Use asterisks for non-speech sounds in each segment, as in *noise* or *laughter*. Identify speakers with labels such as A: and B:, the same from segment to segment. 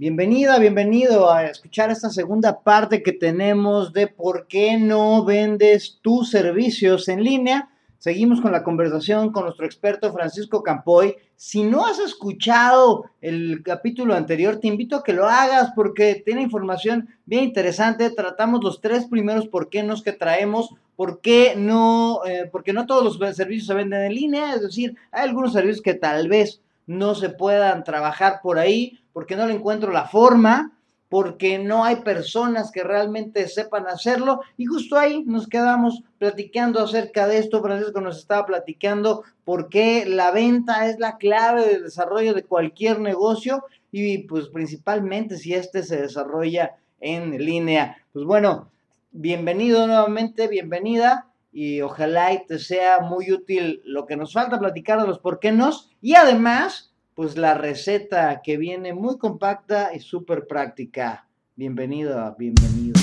A: Bienvenida, bienvenido a escuchar esta segunda parte que tenemos de por qué no vendes tus servicios en línea. Seguimos con la conversación con nuestro experto Francisco Campoy. Si no has escuchado el capítulo anterior, te invito a que lo hagas porque tiene información bien interesante. Tratamos los tres primeros por qué nos que traemos, por qué no, eh, porque no todos los servicios se venden en línea, es decir, hay algunos servicios que tal vez no se puedan trabajar por ahí, porque no le encuentro la forma, porque no hay personas que realmente sepan hacerlo. Y justo ahí nos quedamos platicando acerca de esto. Francisco nos estaba platicando por qué la venta es la clave del desarrollo de cualquier negocio y pues principalmente si este se desarrolla en línea. Pues bueno, bienvenido nuevamente, bienvenida y ojalá y te sea muy útil lo que nos falta platicar de los por qué nos y además pues la receta que viene muy compacta y súper práctica. Bienvenido, bienvenido.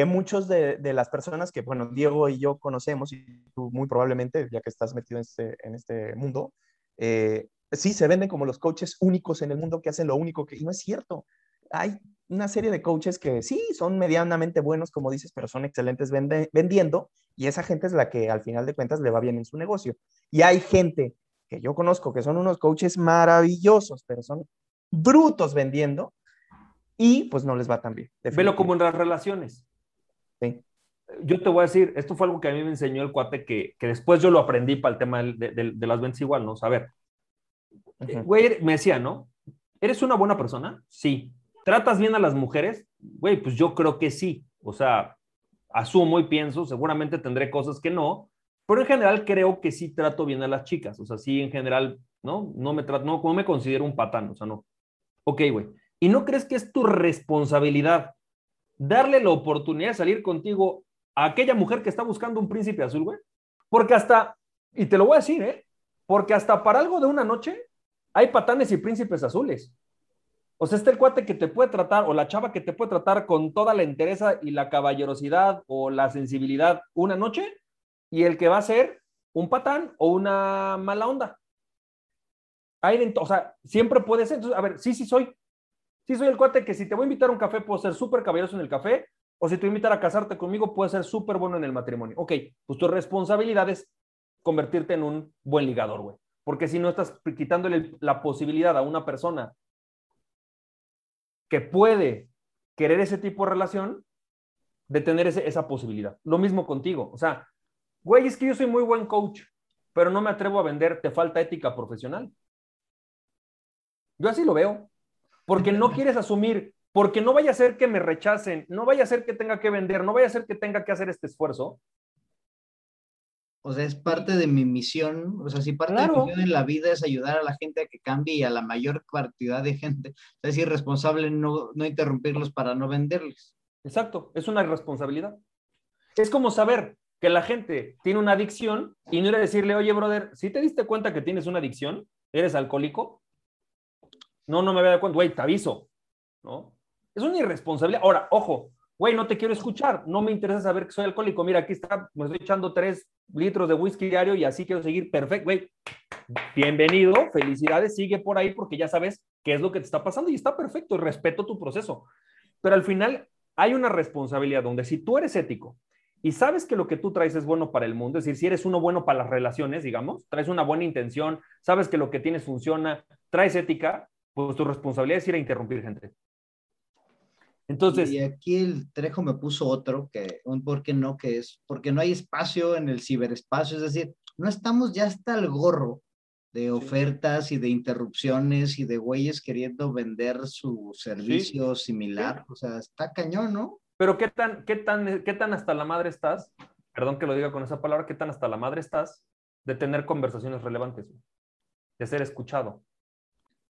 B: Que muchos de, las personas que, bueno, Diego y yo conocemos, y tú muy probablemente, ya que estás metido en este, en este mundo, eh, sí se venden como los coaches únicos en el mundo que hacen lo único que, y no es cierto. Hay una serie de coaches que sí son medianamente buenos, como dices, pero son excelentes vendiendo, y esa gente es la que al final de cuentas le va bien en su negocio. Y hay gente que yo conozco que son unos coaches maravillosos, pero son brutos vendiendo, y pues no les va tan bien.
C: Velo como en las relaciones. Yo te voy a decir, esto fue algo que a mí me enseñó el cuate que, que después yo lo aprendí para el tema de, de, las ventas igual, ¿no? A ver, güey, me decía, ¿no? ¿Eres una buena persona? Sí. ¿Tratas bien a las mujeres? Güey, pues yo creo que sí. O sea, asumo y pienso, seguramente tendré cosas que no, pero en general creo que sí trato bien a las chicas. O sea, sí, en general, ¿no? No me trato, no, no me considero un patán, o sea, no. Ok, güey. ¿Y no crees que es tu responsabilidad darle la oportunidad de salir contigo a aquella mujer que está buscando un príncipe azul, güey. Porque hasta, y te lo voy a decir, ¿eh? Porque hasta para algo de una noche hay patanes y príncipes azules. O sea, está el cuate que te puede tratar, o la chava que te puede tratar con toda la entereza y la caballerosidad o la sensibilidad una noche, y el que va a ser un patán o una mala onda. Hay, o sea, siempre puede ser. Entonces, a ver, sí, sí soy. Sí, soy el cuate que si te voy a invitar a un café, puedo ser súper caballeroso en el café, o si te voy a invitar a casarte conmigo, puedo ser súper bueno en el matrimonio. Ok, pues tu responsabilidad es convertirte en un buen ligador, güey. Porque si no estás quitándole la posibilidad a una persona que puede querer ese tipo de relación, de tener esa posibilidad. Lo mismo contigo. O sea, güey, es que yo soy muy buen coach, pero no me atrevo a vender, te falta ética profesional. Yo así lo veo porque no quieres asumir, porque no vaya a ser que me rechacen, no vaya a ser que tenga que vender, no vaya a ser que tenga que hacer este esfuerzo.
A: O sea, es parte de mi misión, o sea, si parte de mi misión en la vida es ayudar a la gente a que cambie y a la mayor cantidad de gente, es irresponsable no, no interrumpirlos para no venderles.
C: Exacto, es una irresponsabilidad. Es como saber que la gente tiene una adicción y no ir a decirle, oye, brother, si te diste cuenta que tienes una adicción, eres alcohólico, no, no me había dado cuenta, güey, te aviso, ¿no? Es una irresponsabilidad. Ahora, ojo, güey, no te quiero escuchar, no me interesa saber que soy alcohólico. Mira, aquí está, me estoy echando tres litros de whisky diario y así quiero seguir. Perfecto, güey. Bienvenido, felicidades, sigue por ahí porque ya sabes qué es lo que te está pasando y está perfecto, respeto tu proceso. Pero al final hay una responsabilidad donde si tú eres ético y sabes que lo que tú traes es bueno para el mundo, es decir, si eres uno bueno para las relaciones, digamos, traes una buena intención, sabes que lo que tienes funciona, traes ética, pues tu responsabilidad es ir a interrumpir gente.
A: Entonces. Y aquí el Trejo me puso otro, que un por qué no, que es porque no hay espacio en el ciberespacio, es decir, no estamos ya hasta el gorro de ofertas y de interrupciones y de güeyes queriendo vender su servicio similar. O sea, está cañón, ¿no?
C: Pero ¿qué tan, qué, tan, ¿qué tan hasta la madre estás? Perdón que lo diga con esa palabra, ¿qué tan hasta la madre estás de tener conversaciones relevantes? De ser escuchado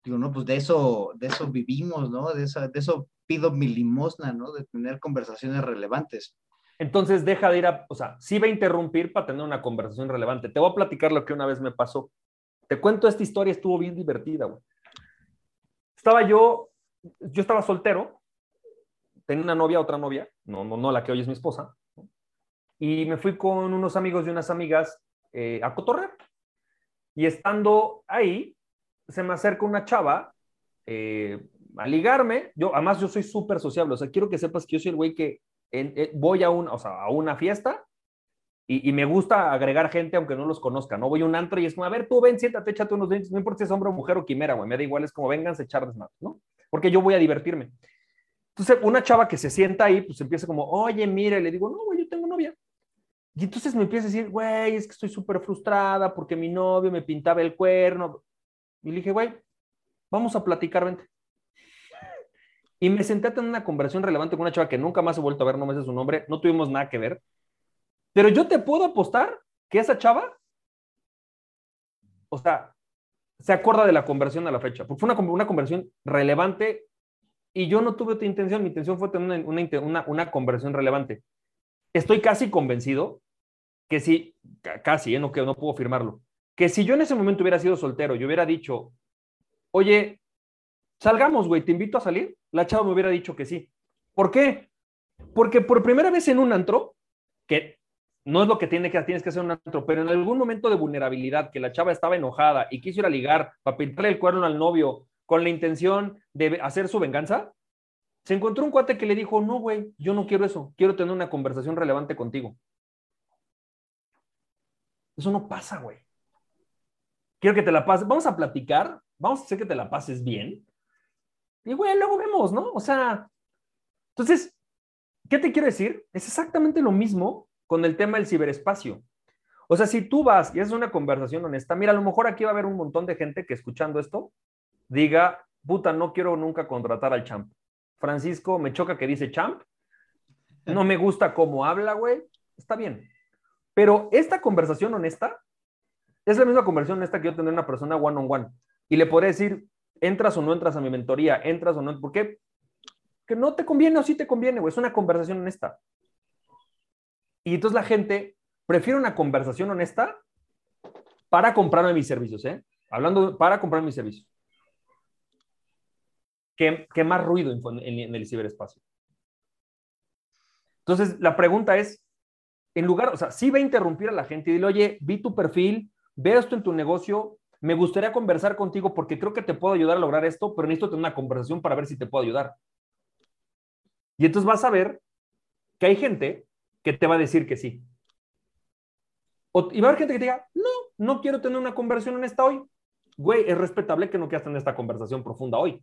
A: digo, no, pues de eso, de eso vivimos, ¿no? De eso, de eso pido mi limosna, ¿no? De tener conversaciones relevantes.
C: Entonces deja de ir a, o sea, sí va a interrumpir para tener una conversación relevante. Te voy a platicar lo que una vez me pasó. Te cuento esta historia, estuvo bien divertida, güey. Estaba yo, yo estaba soltero, tenía una novia, otra novia, no, no, no la que hoy es mi esposa, y me fui con unos amigos y unas amigas eh, a cotorrear. Y estando ahí, se me acerca una chava eh, a ligarme. Yo, además, yo soy súper sociable. O sea, quiero que sepas que yo soy el güey que eh, voy a, un, o sea, a una fiesta y, me gusta agregar gente aunque no los conozca, ¿no? Voy a un antro y es como, a ver, tú ven, siéntate, échate unos dientes, no importa si es hombre o mujer o quimera, güey, me da igual, es como vengan a echar desmadre, ¿no? Porque yo voy a divertirme. Entonces, una chava que se sienta ahí, pues empieza como, oye, mire, le digo, no, güey, yo tengo novia. Y entonces me empieza a decir, güey, es que estoy súper frustrada porque mi novio me pintaba el cuerno. Y le dije, güey, vamos a platicar, vente. Y me senté a tener una conversación relevante con una chava que nunca más he vuelto a ver, no me sé su nombre, no tuvimos nada que ver. Pero yo te puedo apostar que esa chava, o sea, se acuerda de la conversión a la fecha, porque fue una, una conversión relevante y yo no tuve otra intención, mi intención fue tener una, una, conversión relevante. Estoy casi convencido que si, casi, ¿eh? no, que no puedo firmarlo, que si yo en ese momento hubiera sido soltero y hubiera dicho, oye, salgamos, güey, te invito a salir, la chava me hubiera dicho que sí. ¿Por qué? Porque por primera vez en un antro, que no es lo que, tiene que tienes que hacer un antro, pero en algún momento de vulnerabilidad, que la chava estaba enojada y quiso ir a ligar para pintarle el cuerno al novio con la intención de hacer su venganza, se encontró un cuate que le dijo, no, güey, yo no quiero eso, quiero tener una conversación relevante contigo. Eso no pasa, güey. Quiero que te la pases, vamos a platicar, vamos a hacer que te la pases bien, y güey, luego vemos, ¿no? O sea, entonces, ¿qué te quiero decir? Es exactamente lo mismo con el tema del ciberespacio. O sea, si tú vas y es una conversación honesta, mira, a lo mejor aquí va a haber un montón de gente que escuchando esto diga, puta, no quiero nunca contratar al champ. Francisco, me choca que dice champ. No me gusta cómo habla, güey. Está bien. Pero esta conversación honesta es la misma conversación honesta que yo tener una persona one on one. Y le podré decir, entras o no entras a mi mentoría, entras o no, ¿por qué? Que no te conviene o sí te conviene, güey, es una conversación honesta. Y entonces la gente prefiere una conversación honesta para comprarme mis servicios, ¿eh? Hablando para comprar mis servicios. Que, más ruido en, en, el ciberespacio. Entonces, la pregunta es, en lugar, o sea, sí va a interrumpir a la gente y dile, oye, vi tu perfil, veo esto en tu negocio, me gustaría conversar contigo porque creo que te puedo ayudar a lograr esto, pero necesito tener una conversación para ver si te puedo ayudar. Y entonces vas a ver que hay gente que te va a decir que sí. y va a haber gente que te diga, no, no quiero tener una conversación en esta hoy. Güey, es respetable que no quieras tener esta conversación profunda hoy.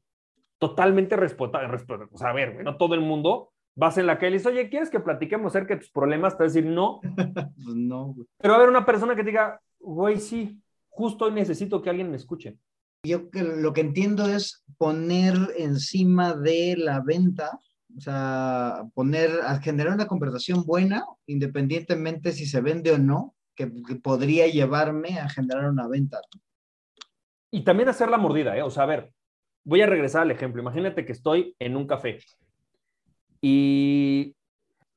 C: Totalmente respetable. O sea, a ver, no todo el mundo vas en la calle y dices, oye, ¿quieres que platiquemos acerca de tus problemas? Te va a decir, no. *laughs*
A: pues no, güey.
C: Pero va a haber una persona que te diga, güey, sí, justo hoy necesito que alguien me escuche.
A: Yo lo que entiendo es poner encima de la venta, o sea, poner, a generar una conversación buena, independientemente si se vende o no, que, podría llevarme a generar una venta.
C: Y también hacer la mordida, ¿eh? O sea, a ver, voy a regresar al ejemplo. Imagínate que estoy en un café y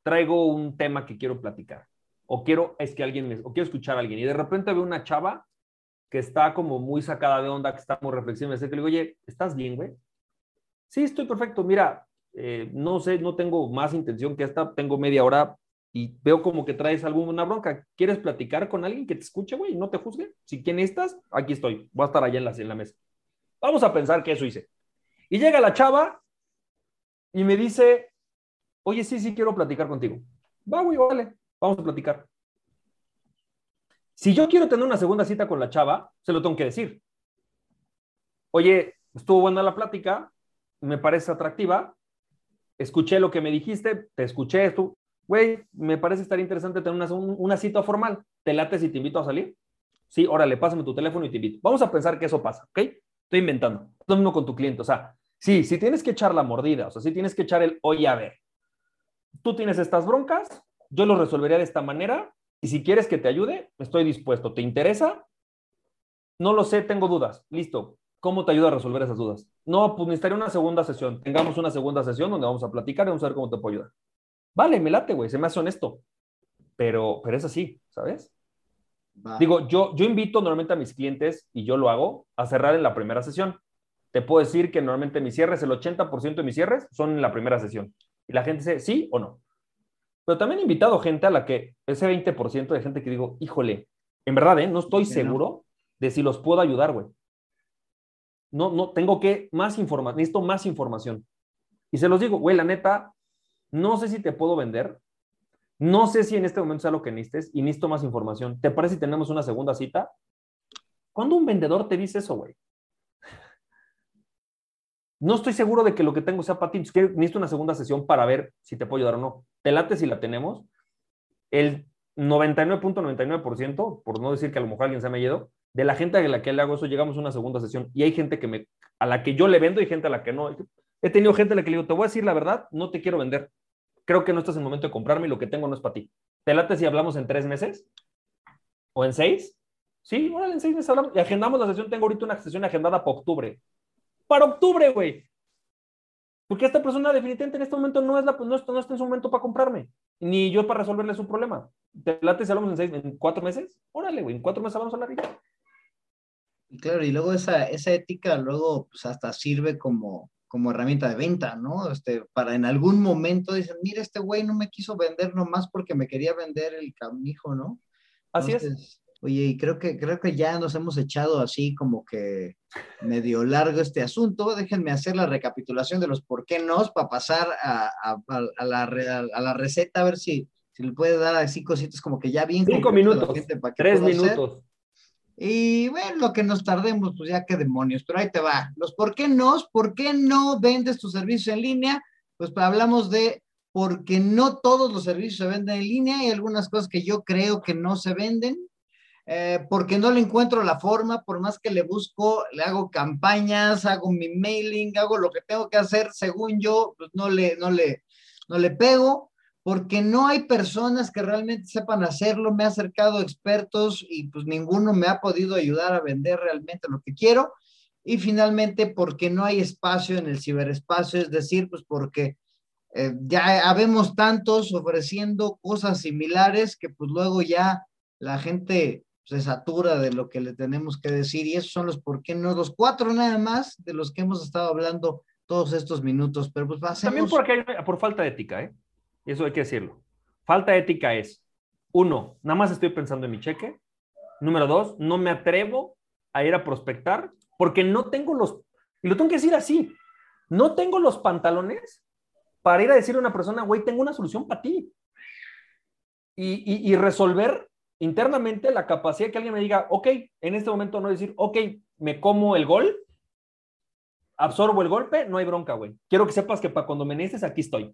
C: traigo un tema que quiero platicar. O quiero, es que alguien me, o quiero escuchar a alguien. Y de repente veo una chava que está como muy sacada de onda, que está muy reflexiva, me que le digo, oye, ¿estás bien, güey? Sí, estoy perfecto. Mira, eh, no sé, no tengo más intención que esta, tengo media hora y veo como que traes alguna bronca. ¿Quieres platicar con alguien que te escuche, güey? No te juzgue. Si quién estás, aquí estoy. Voy a estar allá en la, en la mesa. Vamos a pensar que eso hice. Y llega la chava y me dice, oye, sí, sí, quiero platicar contigo. Va, güey, vale, vamos a platicar. Si yo quiero tener una segunda cita con la chava, se lo tengo que decir. Oye, estuvo buena la plática, me parece atractiva, escuché lo que me dijiste, te escuché esto. Güey, me parece estar interesante tener una, una cita formal. ¿Te late si te invito a salir? Sí, órale, pásame tu teléfono y te invito. Vamos a pensar que eso pasa, ¿ok? Estoy inventando. Lo mismo con tu cliente. O sea, sí, si tienes que echar la mordida, o sea, si tienes que echar el, oye, a ver, tú tienes estas broncas, yo lo resolvería de esta manera, y si quieres que te ayude, estoy dispuesto. ¿Te interesa? No lo sé, tengo dudas. Listo. ¿Cómo te ayuda a resolver esas dudas? No, pues necesitaría una segunda sesión. Tengamos una segunda sesión donde vamos a platicar y vamos a ver cómo te puedo ayudar. Vale, me late, güey, se me hace honesto. Pero, pero es así, ¿sabes? Digo, yo, yo invito normalmente a mis clientes, y yo lo hago, a cerrar en la primera sesión. Te puedo decir que normalmente mis cierres, el 80% de mis cierres son en la primera sesión. Y la gente dice sí o no. Pero también he invitado gente a la que, ese 20% de gente que digo, híjole, en verdad, ¿eh? no estoy seguro de si los puedo ayudar, güey. No, no, tengo que más información, necesito más información. Y se los digo, güey, la neta, no sé si te puedo vender, no sé si en este momento sea lo que necesites y necesito más información. ¿Te parece si tenemos una segunda cita? ¿Cuándo un vendedor te dice eso, güey? No estoy seguro de que lo que tengo sea para ti. Necesito una segunda sesión para ver si te puedo ayudar o no. Te late si la tenemos. El 99.99%, por no decir que a lo mejor alguien se me ha ido, de la gente a la que le hago eso, llegamos a una segunda sesión y hay gente que me, a la que yo le vendo y gente a la que no. He tenido gente a la que le digo, te voy a decir la verdad, no te quiero vender. Creo que no estás en el momento de comprarme y lo que tengo no es para ti. ¿Te late si hablamos en tres meses? ¿O en seis? Sí, bueno, en seis meses hablamos. Y agendamos la sesión. Tengo ahorita una sesión agendada para octubre. Para octubre, güey. Porque esta persona definitivamente en este momento no, es la, no, está, no está en su momento para comprarme. Ni yo para resolverle su problema. ¿Te late si hablamos en, seis, en cuatro meses? Órale, güey. En cuatro meses vamos a hablar.
A: Claro, y luego esa, esa ética luego pues hasta sirve como, como herramienta de venta, ¿no? Este, para en algún momento dicen, mira, este güey no me quiso vender nomás porque me quería vender el camijo, ¿no?
C: Así es.
A: Oye, y creo que, creo que ya nos hemos echado así como que medio largo este asunto. Déjenme hacer la recapitulación de los por qué no para pasar a, a, la, a, la, receta, a ver si, si le puede dar así cositas como que ya bien.
C: Cinco minutos, tres minutos.
A: Y bueno, lo que nos tardemos, pues ya qué demonios, pero ahí te va. Los por qué no, por qué no vendes tu servicio en línea, pues, hablamos de porque no todos los servicios se venden en línea, hay algunas cosas que yo creo que no se venden, eh, porque no le encuentro la forma, por más que le busco, le hago campañas, hago mi mailing, hago lo que tengo que hacer, según yo, pues no le, no le, no le pego porque no hay personas que realmente sepan hacerlo. Me he acercado expertos y pues ninguno me ha podido ayudar a vender realmente lo que quiero. Y finalmente, porque no hay espacio en el ciberespacio, es decir, pues porque eh, ya habemos tantos ofreciendo cosas similares que pues luego ya la gente se satura de lo que le tenemos que decir y esos son los por qué no, los cuatro nada más de los que hemos estado hablando todos estos minutos, pero pues pasemos...
C: También porque hay, por falta de ética, ¿eh? Eso hay que decirlo. Falta ética es, uno, nada más estoy pensando en mi cheque. Número dos, no me atrevo a ir a prospectar porque no tengo los, y lo tengo que decir así, no tengo los pantalones para ir a decirle a una persona, güey, tengo una solución para ti. Y, y, resolver internamente la capacidad que alguien me diga, ok, en este momento no decir, ok, me como el gol, absorbo el golpe, no hay bronca, güey. Quiero que sepas que para cuando me necesites, aquí estoy.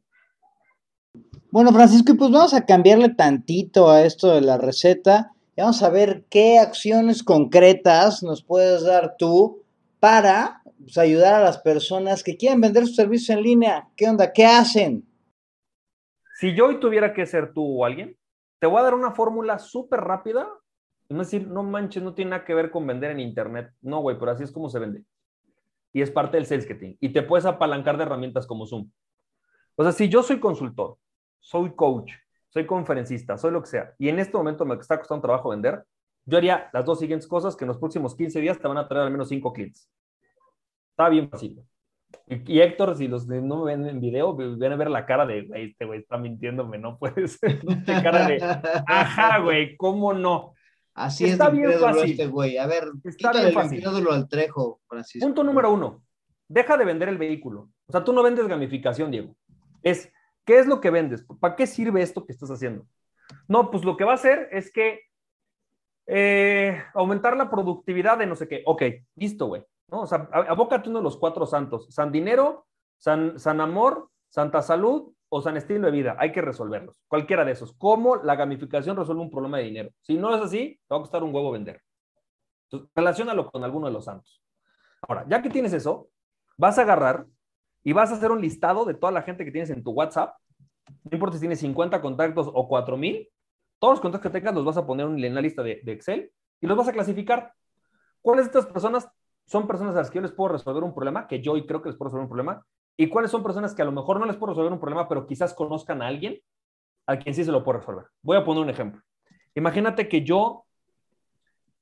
A: Bueno, Francisco, pues vamos a cambiarle tantito a esto de la receta y vamos a ver qué acciones concretas nos puedes dar tú para pues, ayudar a las personas que quieren vender sus servicios en línea. ¿Qué onda? ¿Qué hacen?
C: Si yo hoy tuviera que ser tú o alguien, te voy a dar una fórmula súper rápida. No decir, no manches, no tiene nada que ver con vender en internet. No, güey, pero así es como se vende. Y es parte del sales marketing. Y te puedes apalancar de herramientas como Zoom. O sea, si yo soy consultor soy coach, soy conferencista, soy lo que sea, y en este momento me está costando trabajo vender, yo haría las dos siguientes cosas que en los próximos 15 días te van a traer al menos 5 clientes. Está bien fácil. Y, Héctor, si los no me ven en video, ven a ver la cara de, güey, este güey está mintiéndome, no puede *laughs* ser. cara de, ajá, güey, ¿cómo no?
A: Así está es bien fácil. este güey. A ver, está bien fácil. al trejo,
C: Francisco. Punto número uno. Deja de vender el vehículo. O sea, tú no vendes gamificación, Diego. Es ¿Qué es lo que vendes? ¿Para qué sirve esto que estás haciendo? No, pues lo que va a hacer es que eh, aumentar la productividad de no sé qué. Ok, listo, güey. ¿No? O sea, abócate uno de los cuatro santos. San dinero, san, san amor, santa salud o san estilo de vida. Hay que resolverlos. Cualquiera de esos. ¿Cómo la gamificación resuelve un problema de dinero? Si no es así, te va a costar un huevo vender. Entonces, relacionalo con alguno de los santos. Ahora, ya que tienes eso, vas a agarrar y vas a hacer un listado de toda la gente que tienes en tu WhatsApp. No importa si tienes 50 contactos o 4000, todos los contactos que tengas los vas a poner en la lista de, Excel y los vas a clasificar. ¿Cuáles de estas personas son personas a las que yo les puedo resolver un problema? Que yo hoy creo que les puedo resolver un problema. ¿Y cuáles son personas que a lo mejor no les puedo resolver un problema, pero quizás conozcan a alguien a quien sí se lo puedo resolver? Voy a poner un ejemplo. Imagínate que yo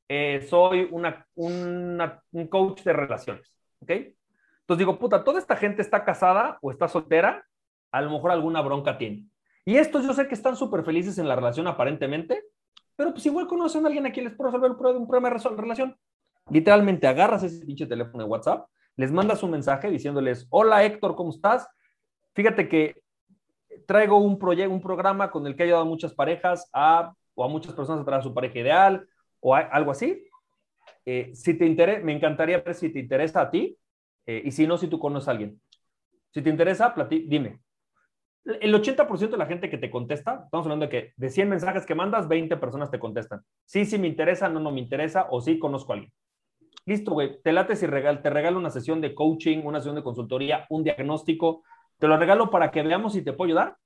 C: eh, soy una, un coach de relaciones, ¿ok? Entonces digo, puta, toda esta gente está casada o está soltera, a lo mejor alguna bronca tiene. Y estos yo sé que están súper felices en la relación aparentemente, pero pues igual conocen a alguien a quien les puedo resolver un problema de relación. Literalmente agarras ese pinche teléfono de WhatsApp, les mandas un mensaje diciéndoles, hola Héctor, ¿cómo estás? Fíjate que traigo un un programa con el que he ayudado a muchas parejas a, o a muchas personas a traer a su pareja ideal o algo así. Eh, si te interesa, me encantaría ver si te interesa a ti eh, y si no, si tú conoces a alguien. Si te interesa, dime. El 80% de la gente que te contesta, estamos hablando de que de 100 mensajes que mandas, 20 personas te contestan. Sí, sí me interesa, no, no me interesa, o sí conozco a alguien. Listo, güey, te late si regal, te regalo una sesión de coaching, una sesión de consultoría, un diagnóstico, te lo regalo para que veamos si te puedo ayudar.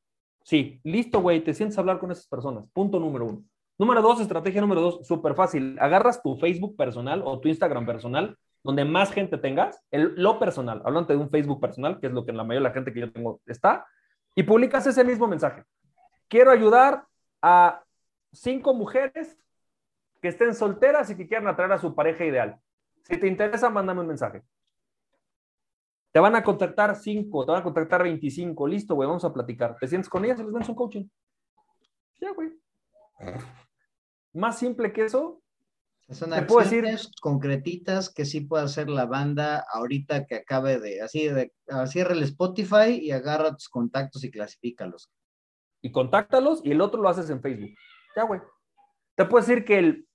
C: Sí, listo, güey, te sientes a hablar con esas personas. Punto número uno. Número dos, estrategia número dos, súper fácil. Agarras tu Facebook personal o tu Instagram personal, donde más gente tengas, el, lo personal, hablando de un Facebook personal, que es lo que la mayoría de la gente que yo tengo está, y publicas ese mismo mensaje. Quiero ayudar a cinco mujeres que estén solteras y que quieran atraer a su pareja ideal. Si te interesa, mándame un mensaje. Te van a contactar 5, te van a contactar 25. Listo, güey, vamos a platicar. Te sientes con ellas y les das un coaching. Ya, güey. Más simple que eso.
A: Son te puedo decir concretitas que sí puede hacer la banda ahorita que acabe de así de cierra el Spotify y agarra tus contactos y clasifícalos.
C: Y contáctalos y el otro lo haces en Facebook. Ya, güey. Te puedo decir que el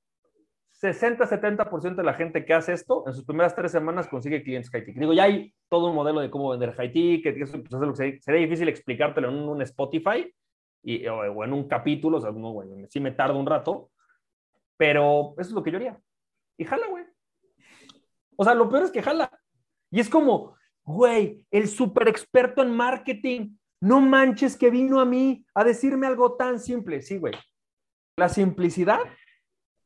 C: 60-70% de la gente que hace esto, en sus primeras tres semanas consigue clientes high Digo, ya hay todo un modelo de cómo vender high ticket, sería, difícil explicártelo en un, Spotify o, en un capítulo, o sí me tarda un rato, pero eso es lo que yo haría. Y jala, güey. O sea, lo peor es que jala. Y es como, güey, el super experto en marketing, no manches que vino a mí a decirme algo tan simple. Sí, güey. La simplicidad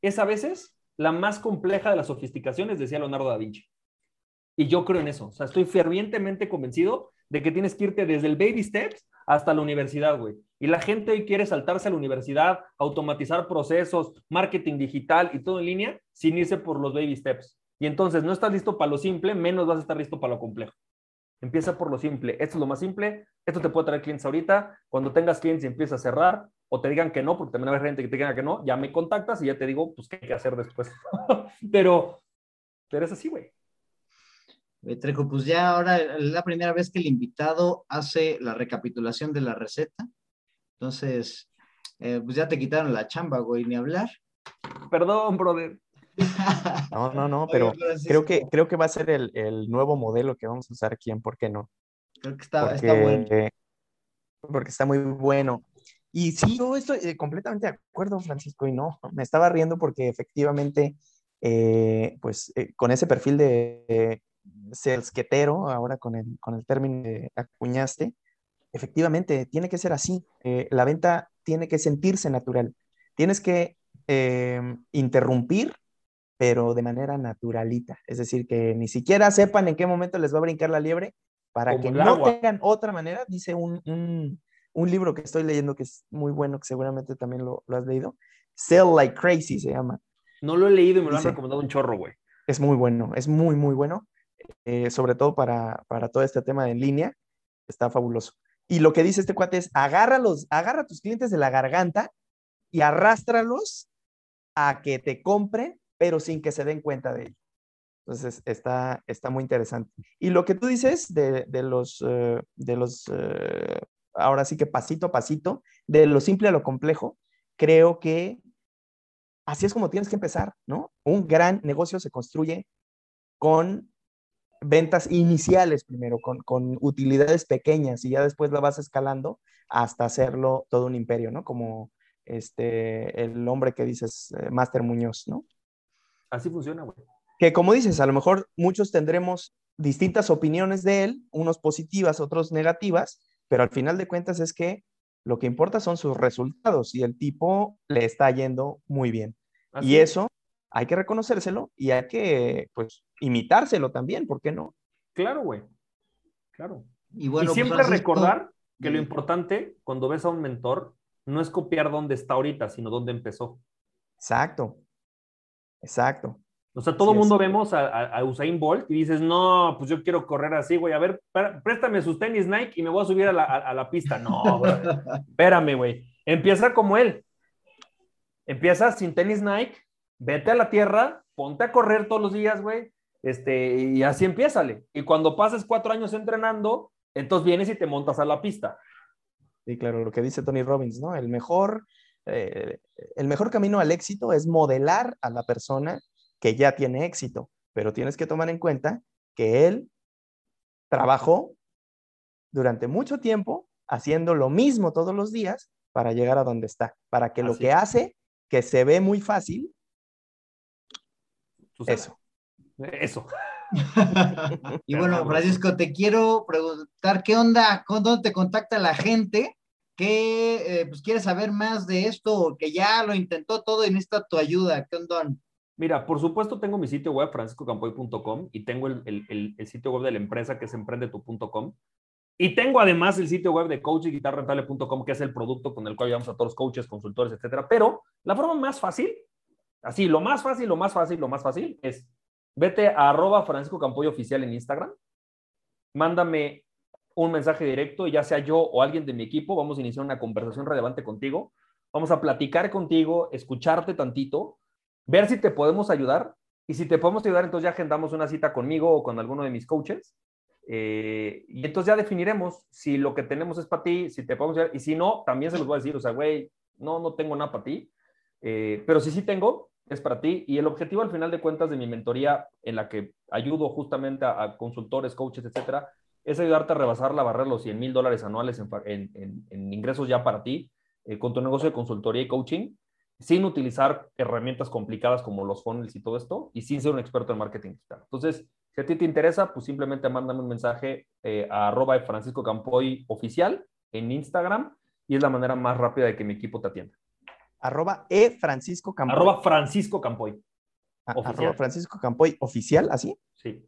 C: es a veces la más compleja de las sofisticaciones, decía Leonardo da Vinci. Y yo creo en eso. O sea, estoy fervientemente convencido de que tienes que irte desde el baby steps hasta la universidad, güey. Y la gente hoy quiere saltarse a la universidad, automatizar procesos, marketing digital y todo en línea sin irse por los baby steps. Y entonces no estás listo para lo simple, menos vas a estar listo para lo complejo. Empieza por lo simple. Esto es lo más simple. Esto te puede traer clientes ahorita. Cuando tengas clientes y empiezas a cerrar, o te digan que no, porque también hay gente que te diga que no, ya me contactas y ya te digo, pues, qué hay que hacer después. *laughs* pero, pero es así, güey.
A: Trejo, pues ya ahora es la primera vez que el invitado hace la recapitulación de la receta. Entonces, eh, pues ya te quitaron la chamba, güey, ni hablar.
C: Perdón, brother. *laughs*
B: No, no, no, pero creo que, creo que va a ser el, nuevo modelo que vamos a usar aquí en ¿Por qué no?
A: Creo que está, está bueno.
B: Porque está muy bueno. Y sí, yo estoy eh, completamente de acuerdo, Francisco, y no, me estaba riendo porque efectivamente, eh, pues eh, con ese perfil de salesquetero, ahora con el, con el término que acuñaste, efectivamente, tiene que ser así. la venta tiene que sentirse natural. Tienes que interrumpir, pero de manera naturalita. Es decir, que ni siquiera sepan en qué momento les va a brincar la liebre para que no tengan otra manera, dice un, un libro que estoy leyendo que es muy bueno, que seguramente también lo, has leído. Sell Like Crazy se llama.
C: No lo he leído y me lo han recomendado un chorro, güey.
B: Es muy bueno, es muy, muy bueno. Eh, sobre todo para, para todo este tema de en línea. Está fabuloso. Y lo que dice este cuate es, agárralos, agarra a tus clientes de la garganta y arrástralos a que te compren, pero sin que se den cuenta de ello. Entonces, está, está muy interesante. Y lo que tú dices de, de los, eh, de los eh, ahora sí que pasito a pasito, de lo simple a lo complejo, creo que así es como tienes que empezar, ¿no? Un gran negocio se construye con ventas iniciales primero, con, utilidades pequeñas y ya después la vas escalando hasta hacerlo todo un imperio, ¿no? Como este, el hombre que dices, eh, Master Muñoz, ¿no?
C: Así funciona, güey.
B: Que como dices, a lo mejor muchos tendremos distintas opiniones de él, unos positivas, otros negativas, pero al final de cuentas es que lo que importa son sus resultados y el tipo le está yendo muy bien. y eso hay que reconocérselo y hay que, pues, imitárselo también, ¿por qué no?
C: Claro, güey. Claro. Y, bueno, pues, siempre recordar que lo importante cuando ves a un mentor no es copiar dónde está ahorita, sino dónde empezó.
B: Exacto, exacto.
C: O sea, todo el mundo vemos a, Usain Bolt y dices, no, pues yo quiero correr así, güey. A ver, préstame sus tenis Nike y me voy a subir a la, pista. No, güey. *laughs* Espérame, güey. Empieza como él. Empieza sin tenis Nike, vete a la tierra, ponte a correr todos los días, güey. Este, y así empiézale. Y cuando pases cuatro años entrenando, entonces vienes y te montas a la pista.
B: Sí, claro, lo que dice Tony Robbins, ¿no? El mejor, eh, el mejor camino al éxito es modelar a la persona que ya tiene éxito, pero tienes que tomar en cuenta que él trabajó durante mucho tiempo haciendo lo mismo todos los días para llegar a donde está, para que lo que hace, que se ve muy fácil, eso.
C: Eso. *laughs*
A: y bueno, Francisco, te quiero preguntar, ¿qué onda? ¿Dónde te contacta la gente que eh, pues, quiere saber más de esto, que ya lo intentó todo y necesita tu ayuda? ¿Qué onda?
C: Mira, por supuesto tengo mi sitio web, franciscocampoy.com, y tengo el, sitio web de la empresa que es emprendetu.com. Y tengo además el sitio web de coachyguitarrentable.com, que es el producto con el cual llevamos a todos los coaches, consultores, etcétera. Pero la forma más fácil, así, lo más fácil, lo más fácil, lo más fácil es vete a arroba Francisco Campoy Oficial en Instagram, mándame un mensaje directo, ya sea yo o alguien de mi equipo, vamos a iniciar una conversación relevante contigo, vamos a platicar contigo, escucharte tantito ver si te podemos ayudar. Y si te podemos ayudar, entonces ya agendamos una cita conmigo o con alguno de mis coaches. Eh, y entonces ya definiremos si lo que tenemos es para ti, si te podemos ayudar. Y si no, también se los voy a decir, o sea, güey, no, no tengo nada para ti. Eh, pero si sí tengo, es para ti. Y el objetivo al final de cuentas de mi mentoría, en la que ayudo justamente a, consultores, coaches, etcétera, es ayudarte a rebasar la barrera los 100 mil dólares anuales en, ingresos ya para ti eh, con tu negocio de consultoría y coaching sin utilizar herramientas complicadas como los funnels y todo esto, y sin ser un experto en marketing digital. Entonces, si a ti te interesa, pues simplemente mándame un mensaje eh, a arroba Francisco Campoy oficial en Instagram, y es la manera más rápida de que mi equipo te atienda.
B: Arroba E Francisco Campoy.
C: Arroba Francisco Campoy.
B: arroba Francisco Campoy oficial, ¿así?
C: Sí.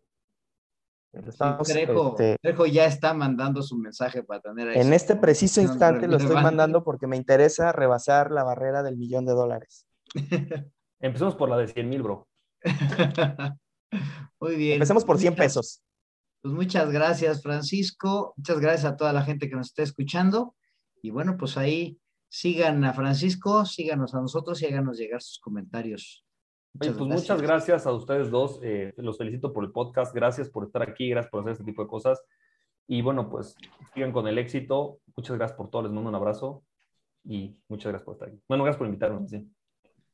A: Trejo, ya está mandando su mensaje para tener
B: En este preciso instante lo estoy mandando porque me interesa rebasar la barrera del millón de dólares. *laughs*
C: Empecemos por la de 100 mil, bro. *laughs*
A: Muy bien.
B: Empecemos por 100 pesos.
A: Pues muchas gracias, Francisco. Muchas gracias a toda la gente que nos está escuchando. Y bueno, pues ahí sigan a Francisco, síganos a nosotros y háganos llegar sus comentarios.
C: Muchas pues muchas gracias a ustedes dos. Eh, los felicito por el podcast. Gracias por estar aquí. Gracias por hacer este tipo de cosas. Y bueno, pues sigan con el éxito. Muchas gracias por todo. Les mando un abrazo y muchas gracias por estar aquí. Bueno, gracias por invitarnos.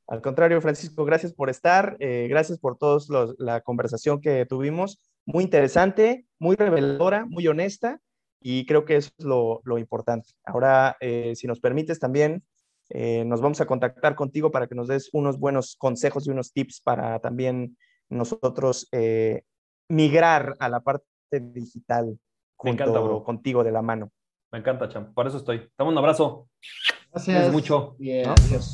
B: Al contrario, Francisco, gracias por estar. Eh, gracias por toda la conversación que tuvimos. Muy interesante, muy reveladora, muy honesta. Y creo que eso es lo, lo importante. Ahora, eh, si nos permites también eh, nos vamos a contactar contigo para que nos des unos buenos consejos y unos tips para también nosotros eh, migrar a la parte digital junto contigo de la mano.
C: Me encanta, Cham. Por eso estoy. Dame un abrazo.
A: Gracias.
C: mucho.
A: Bien, adiós.